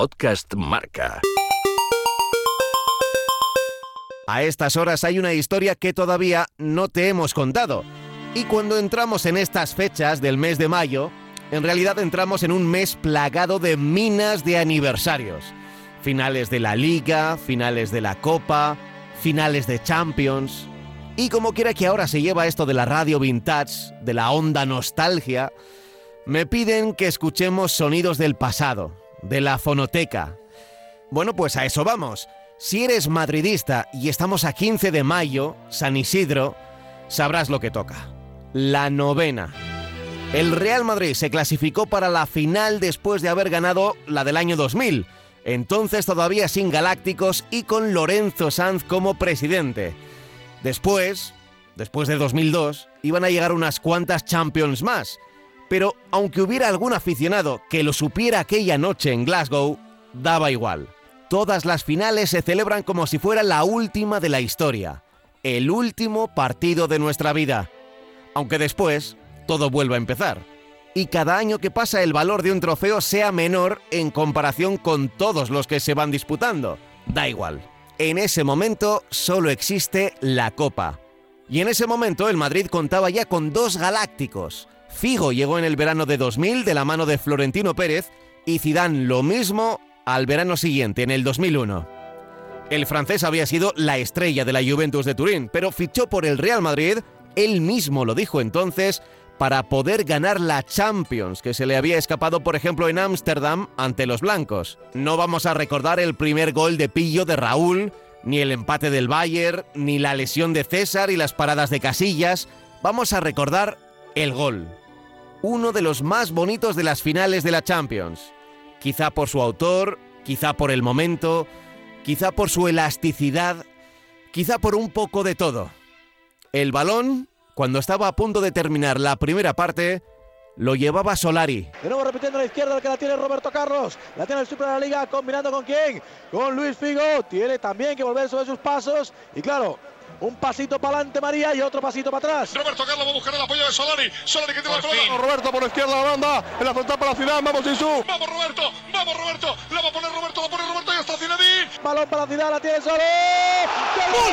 Podcast Marca. A estas horas hay una historia que todavía no te hemos contado. Y cuando entramos en estas fechas del mes de mayo, en realidad entramos en un mes plagado de minas de aniversarios. Finales de la liga, finales de la copa, finales de Champions. Y como quiera que ahora se lleva esto de la radio vintage, de la onda nostalgia, me piden que escuchemos sonidos del pasado, de la fonoteca. Bueno, pues a eso vamos. Si eres madridista y estamos a 15 de mayo, San Isidro, sabrás lo que toca. La novena. El Real Madrid se clasificó para la final después de haber ganado la del año 2000, entonces todavía sin Galácticos y con Lorenzo Sanz como presidente. Después, después de 2002, iban a llegar unas cuantas Champions más, pero aunque hubiera algún aficionado que lo supiera aquella noche en Glasgow, daba igual. Todas las finales se celebran como si fuera la última de la historia, el último partido de nuestra vida, aunque después todo vuelva a empezar. Y cada año que pasa el valor de un trofeo sea menor en comparación con todos los que se van disputando. Da igual. En ese momento solo existe la Copa. Y en ese momento el Madrid contaba ya con dos galácticos. Figo llegó en el verano de 2000 de la mano de Florentino Pérez y Zidane lo mismo al verano siguiente, en el 2001. El francés había sido la estrella de la Juventus de Turín, pero fichó por el Real Madrid, él mismo lo dijo entonces, para poder ganar la Champions, que se le había escapado, por ejemplo, en Ámsterdam ante los blancos. No vamos a recordar el primer gol de pillo de Raúl, ni el empate del Bayern, ni la lesión de César y las paradas de Casillas. Vamos a recordar el gol. Uno de los más bonitos de las finales de la Champions. Quizá por su autor, quizá por el momento, quizá por su elasticidad, quizá por un poco de todo. El balón cuando estaba a punto de terminar la primera parte, lo llevaba Solari. De nuevo repitiendo a la izquierda, que la tiene Roberto Carlos. La tiene el Super de la Liga, combinando con quién? Con Luis Figo. Tiene también que volver sobre sus pasos. Y claro, un pasito para adelante María y otro pasito para atrás. Roberto Carlos va a buscar el apoyo de Solari. Solari que tiene la pelota. Roberto por la izquierda la banda. En la frontal para la final. Vamos Sisu. Vamos Roberto. Vamos Roberto. La va a poner Roberto. La pone Roberto y está Zinedine. Balón para la final. La tiene solo. no,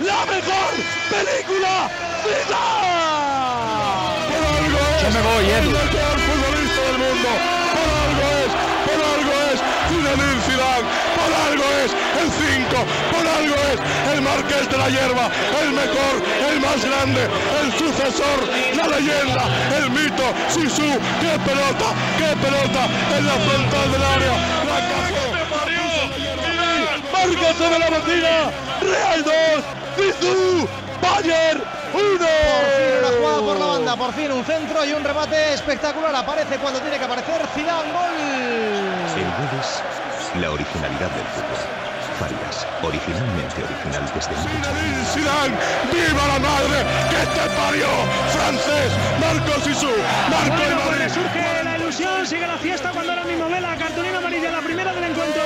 la mejor película de Por algo es. Yo me voy, El mejor futbolista del mundo. Por algo es. Por algo es. Zinedine Zidane. Por algo es el 5. Por algo es el Marqués de la Hierba. El mejor, el más grande, el sucesor, la leyenda, el mito. Sisu. ¡Qué pelota! ¡Qué pelota! En la frontal del área. La cazó. Marca sobre la botella. Real 2. Sisu. Bayern 1. Una jugada por la banda, por fin un centro y un remate espectacular. Aparece cuando tiene que aparecer Zidane, gol. El gol es la originalidad del fútbol. Farias, originalmente original desde Zinedine Zidane, ¡viva la madre que te parió! Francés, Marco Sisu, Marco Bueno, y pues Madrid. surge la ilusión, sigue la fiesta cuando ahora mismo ve la cartulina amarilla, la primera del encuentro.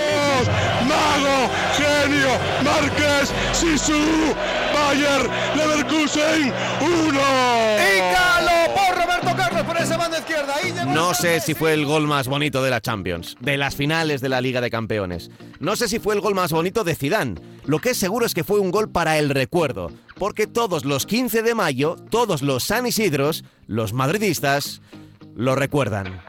Mago, genio, Márquez, Sisu, Bayer, Leverkusen, 1. ¡Ícalo por Roberto Carlos por esa banda izquierda! No sé si fue el gol más bonito de la Champions, de las finales de la Liga de Campeones. No sé si fue el gol más bonito de Zidane. Lo que es seguro es que fue un gol para el recuerdo, porque todos los 15 de mayo, todos los San Isidros, los madridistas, lo recuerdan.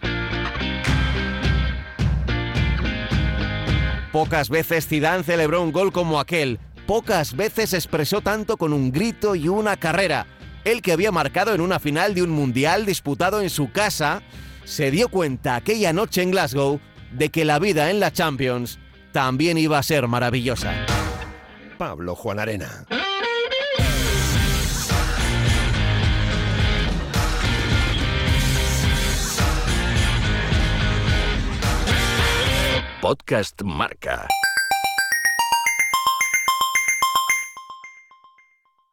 Pocas veces Zidane celebró un gol como aquel. Pocas veces expresó tanto con un grito y una carrera. El que había marcado en una final de un mundial disputado en su casa, se dio cuenta aquella noche en Glasgow de que la vida en la Champions también iba a ser maravillosa. Pablo Juan Arena. Podcast Marca.